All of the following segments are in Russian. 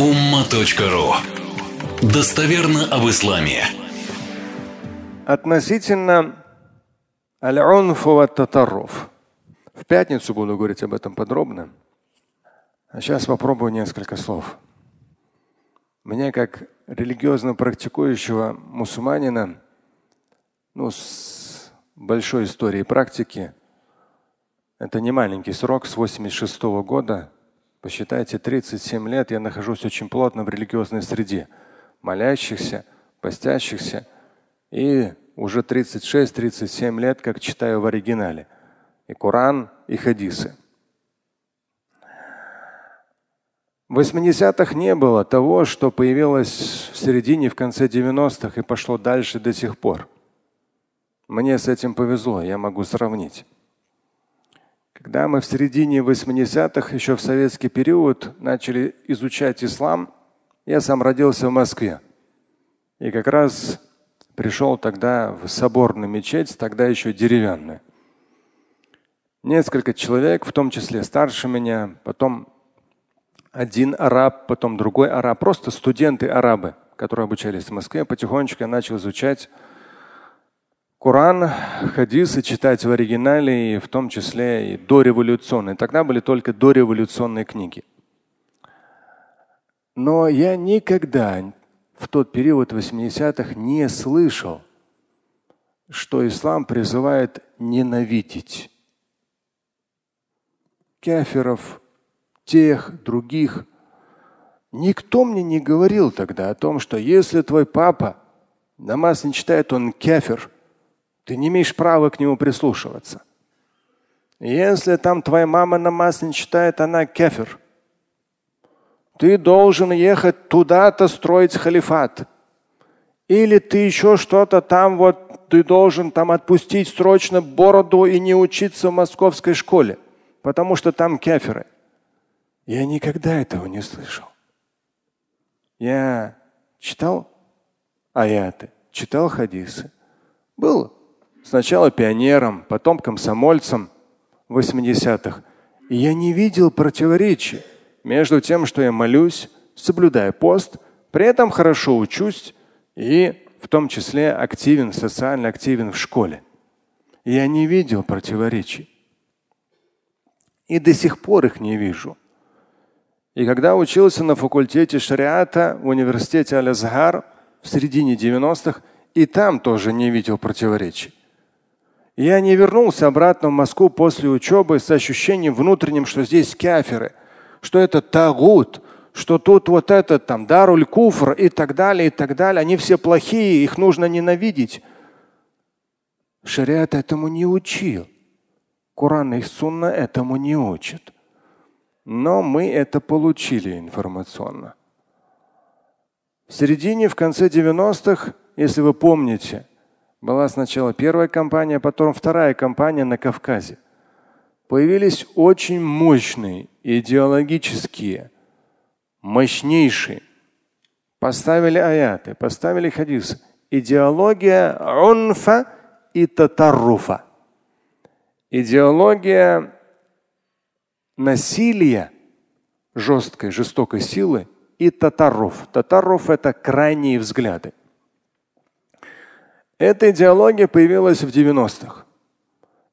umma.ru Достоверно об исламе. Относительно аль-унфу татарруф. В пятницу буду говорить об этом подробно. А сейчас попробую несколько слов. Мне, как религиозно практикующего мусульманина, ну, с большой историей практики, это не маленький срок, с 86 -го года Посчитайте, 37 лет я нахожусь очень плотно в религиозной среде, молящихся, постящихся, и уже 36-37 лет, как читаю в оригинале. И Коран, и хадисы. В 80-х не было того, что появилось в середине, в конце 90-х и пошло дальше до сих пор. Мне с этим повезло, я могу сравнить. Когда мы в середине 80-х, еще в советский период, начали изучать ислам, я сам родился в Москве. И как раз пришел тогда в соборную мечеть, тогда еще деревянную. Несколько человек, в том числе старше меня, потом один араб, потом другой араб, просто студенты арабы, которые обучались в Москве. Потихонечку я начал изучать Коран, хадисы читать в оригинале, и в том числе и дореволюционные. Тогда были только дореволюционные книги. Но я никогда в тот период 80-х не слышал, что ислам призывает ненавидеть кеферов, тех, других. Никто мне не говорил тогда о том, что если твой папа намаз не читает, он кефер – ты не имеешь права к нему прислушиваться. Если там твоя мама намаз не читает, она кефир. Ты должен ехать туда-то строить халифат. Или ты еще что-то там вот ты должен там отпустить срочно бороду и не учиться в московской школе, потому что там кефиры. Я никогда этого не слышал. Я читал аяты, читал хадисы. Был Сначала пионером, потом комсомольцем в 80-х. И я не видел противоречий между тем, что я молюсь, соблюдая пост, при этом хорошо учусь и в том числе активен, социально активен в школе. Я не видел противоречий. И до сих пор их не вижу. И когда учился на факультете шариата в университете Аль-Азгар в середине 90-х, и там тоже не видел противоречий. Я не вернулся обратно в Москву после учебы с ощущением внутренним, что здесь каферы, что это тагут, что тут вот этот там даруль куфр и так далее, и так далее. Они все плохие, их нужно ненавидеть. Шариат этому не учил. Коран и Сунна этому не учат. Но мы это получили информационно. В середине, в конце 90-х, если вы помните, была сначала первая кампания, потом вторая кампания на Кавказе. Появились очень мощные, идеологические, мощнейшие. Поставили аяты, поставили хадисы. Идеология унфа и татарруфа. Идеология насилия, жесткой, жестокой силы и татарруф. Татарруф – это крайние взгляды. Эта идеология появилась в 90-х.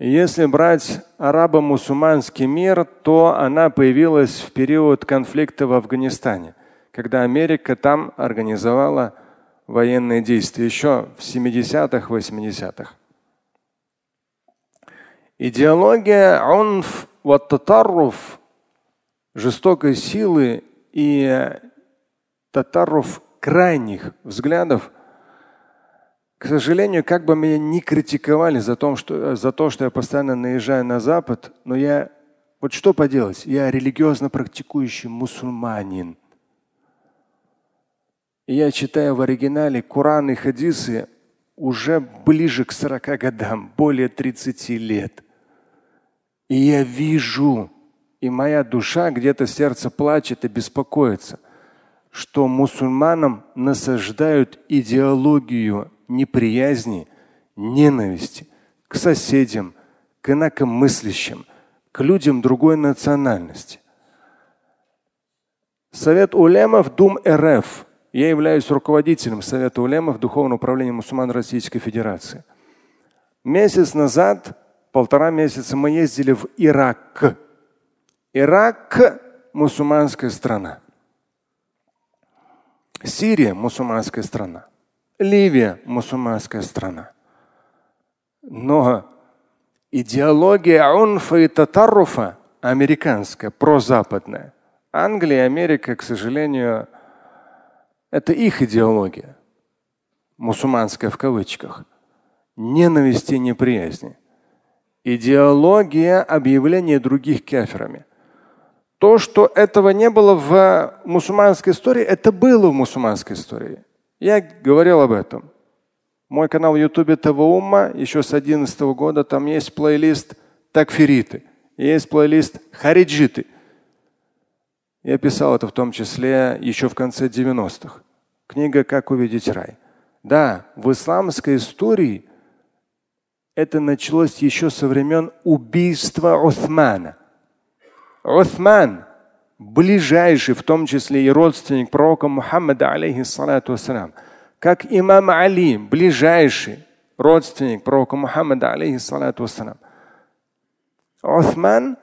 Если брать арабо-мусульманский мир, то она появилась в период конфликта в Афганистане, когда Америка там организовала военные действия еще в 70-х, 80-х. Идеология унф ваттатарруф жестокой силы и татарруф крайних взглядов – к сожалению, как бы меня не критиковали за то, что, за то, что я постоянно наезжаю на Запад, но я вот что поделать, я религиозно практикующий мусульманин. И я читаю в оригинале Коран и хадисы уже ближе к 40 годам, более 30 лет. И я вижу, и моя душа где-то сердце плачет и беспокоится, что мусульманам насаждают идеологию неприязни, ненависти к соседям, к инакомыслящим, к людям другой национальности. Совет улемов Дум РФ. Я являюсь руководителем Совета улемов Духовного управления мусульман Российской Федерации. Месяц назад, полтора месяца мы ездили в Ирак. Ирак – мусульманская страна. Сирия – мусульманская страна. Ливия – мусульманская страна. Но идеология унфа и татаруфа американская, прозападная. Англия и Америка, к сожалению, это их идеология. Мусульманская в кавычках. Ненависти и неприязни. Идеология объявления других кафирами. То, что этого не было в мусульманской истории, это было в мусульманской истории. Я говорил об этом. Мой канал в Ютубе Таваума еще с 2011 года, там есть плейлист такфириты, есть плейлист хариджиты. Я писал это в том числе еще в конце 90-х. Книга «Как увидеть рай». Да, в исламской истории это началось еще со времен убийства Усмана. Усман, ближайший, в том числе и родственник пророка Мухаммада, алейхиссалату вассалам, как имам Али, ближайший родственник пророка Мухаммада, алейхиссалату вассалам. Усман,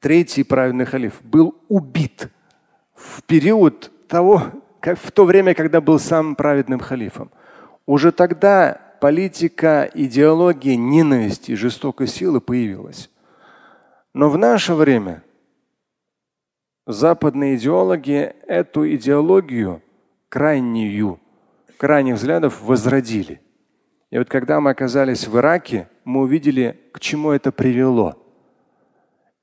третий праведный халиф, был убит в период того, как в то время, когда был самым праведным халифом. Уже тогда политика, идеология ненависти и жестокой силы появилась. Но в наше время западные идеологи эту идеологию крайнюю, крайних взглядов возродили. И вот когда мы оказались в Ираке, мы увидели, к чему это привело.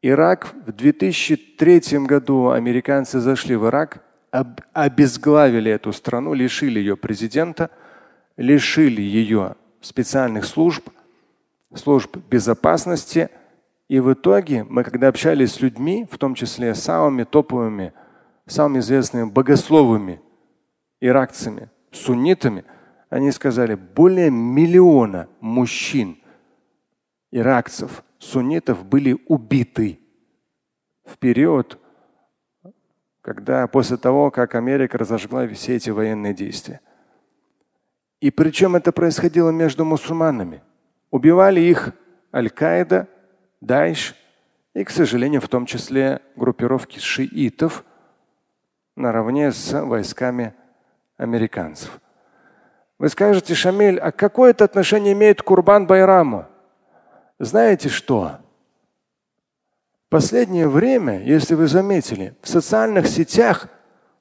Ирак в 2003 году американцы зашли в Ирак, об, обезглавили эту страну, лишили ее президента, лишили ее специальных служб, служб безопасности – и в итоге мы, когда общались с людьми, в том числе самыми топовыми, самыми известными богословами, иракцами, суннитами, они сказали, более миллиона мужчин, иракцев, суннитов были убиты в период, когда после того, как Америка разожгла все эти военные действия. И причем это происходило между мусульманами. Убивали их Аль-Каида, Дайш и, к сожалению, в том числе группировки шиитов наравне с войсками американцев. Вы скажете, Шамиль, а какое это отношение имеет Курбан Байраму? Знаете что? Последнее время, если вы заметили, в социальных сетях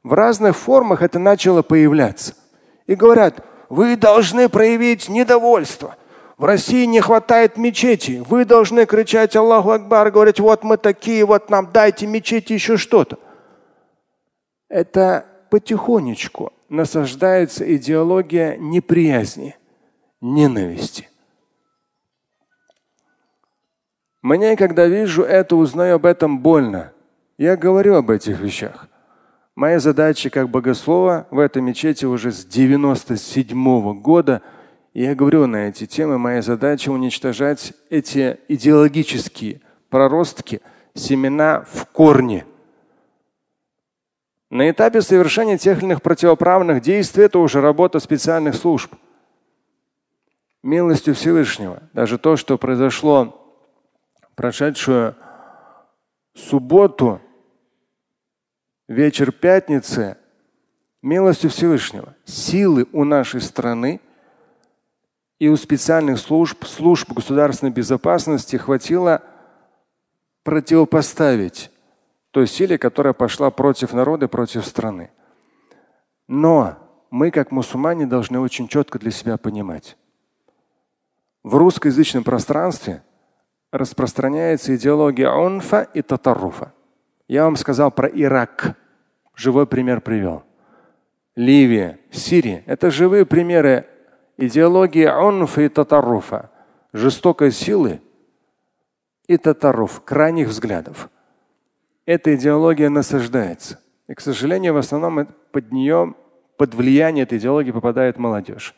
в разных формах это начало появляться. И говорят, вы должны проявить недовольство. В России не хватает мечети. Вы должны кричать Аллаху Акбар, говорить, вот мы такие, вот нам дайте мечети, еще что-то. Это потихонечку насаждается идеология неприязни, ненависти. Мне, когда вижу это, узнаю об этом больно. Я говорю об этих вещах. Моя задача как богослова в этой мечети уже с 97 -го года – я говорю на эти темы, моя задача уничтожать эти идеологические проростки, семена в корне. На этапе совершения тех или иных противоправных действий это уже работа специальных служб. Милостью Всевышнего. Даже то, что произошло прошедшую субботу, вечер пятницы, милостью Всевышнего. Силы у нашей страны – и у специальных служб, служб государственной безопасности хватило противопоставить той силе, которая пошла против народа, против страны. Но мы, как мусульмане, должны очень четко для себя понимать. В русскоязычном пространстве распространяется идеология унфа и татаруфа. Я вам сказал про Ирак. Живой пример привел. Ливия, Сирия. Это живые примеры идеология унфа и татаруфа, жестокой силы и татаруф, крайних взглядов. Эта идеология насаждается. И, к сожалению, в основном под нее, под влияние этой идеологии попадает молодежь.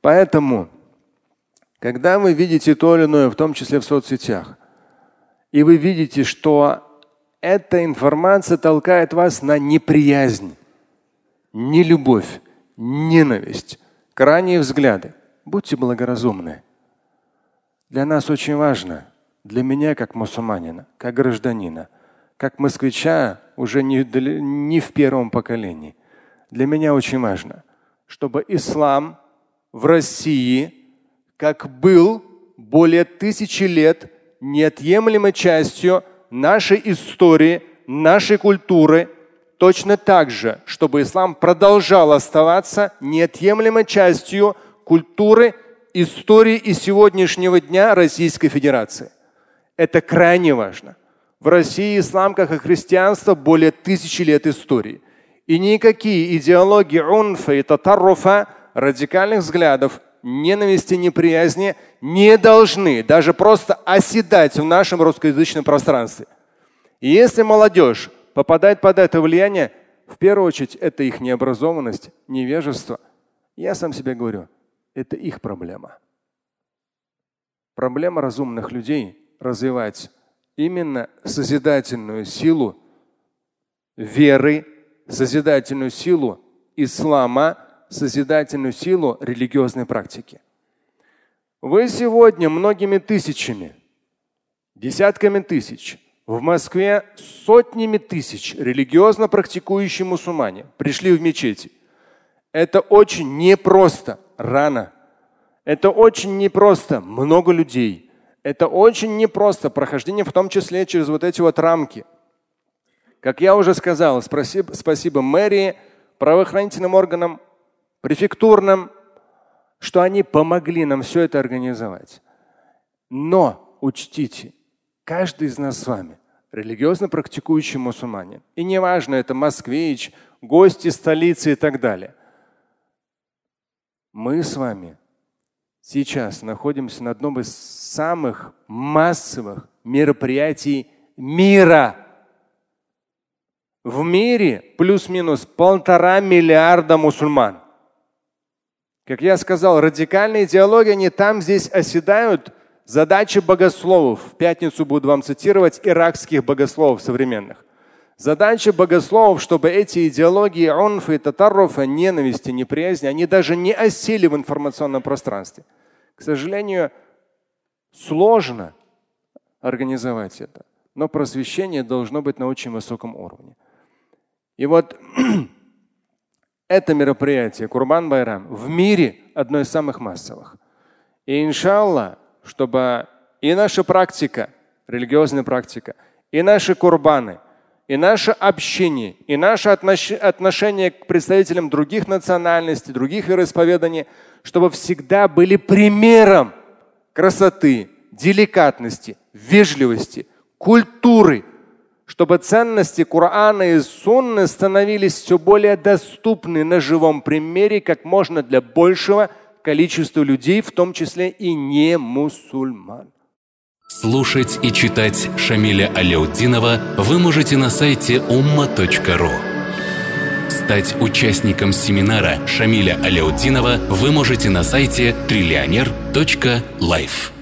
Поэтому, когда вы видите то или иное, в том числе в соцсетях, и вы видите, что эта информация толкает вас на неприязнь, нелюбовь, ненависть, крайние взгляды. Будьте благоразумны. Для нас очень важно, для меня как мусульманина, как гражданина, как москвича уже не, не в первом поколении, для меня очень важно, чтобы ислам в России, как был более тысячи лет, неотъемлемой частью нашей истории, нашей культуры, точно так же, чтобы ислам продолжал оставаться неотъемлемой частью культуры, истории и сегодняшнего дня Российской Федерации. Это крайне важно. В России ислам, как и христианство, более тысячи лет истории. И никакие идеологии унфа и татарруфа, радикальных взглядов, ненависти, неприязни не должны даже просто оседать в нашем русскоязычном пространстве. И если молодежь попадает под это влияние, в первую очередь это их необразованность, невежество. Я сам себе говорю, это их проблема. Проблема разумных людей развивать именно созидательную силу веры, созидательную силу ислама, созидательную силу религиозной практики. Вы сегодня многими тысячами, десятками тысяч, в Москве сотнями тысяч религиозно практикующие мусульмане пришли в мечети. Это очень непросто рано. Это очень непросто много людей. Это очень непросто прохождение, в том числе через вот эти вот рамки. Как я уже сказал, спасибо, спасибо мэрии, правоохранительным органам, префектурным, что они помогли нам все это организовать. Но учтите, каждый из нас с вами религиозно практикующий мусульманин. И неважно, это москвич, гости столицы и так далее. Мы с вами сейчас находимся на одном из самых массовых мероприятий мира. В мире плюс-минус полтора миллиарда мусульман. Как я сказал, радикальные идеологии, они там здесь оседают. Задача богословов. В пятницу буду вам цитировать иракских богословов современных. Задача богословов, чтобы эти идеологии унфа и татарруфа, ненависти, неприязни, они даже не осели в информационном пространстве. К сожалению, сложно организовать это, но просвещение должно быть на очень высоком уровне. И вот это мероприятие Курбан Байрам в мире одно из самых массовых. И иншаллах, чтобы и наша практика, религиозная практика, и наши курбаны – и наше общение, и наше отношение к представителям других национальностей, других вероисповеданий, чтобы всегда были примером красоты, деликатности, вежливости, культуры, чтобы ценности Корана и Сунны становились все более доступны на живом примере как можно для большего количества людей, в том числе и не мусульман. Слушать и читать Шамиля Аляутдинова вы можете на сайте umma.ru. Стать участником семинара Шамиля Аляутдинова вы можете на сайте триллионер.life.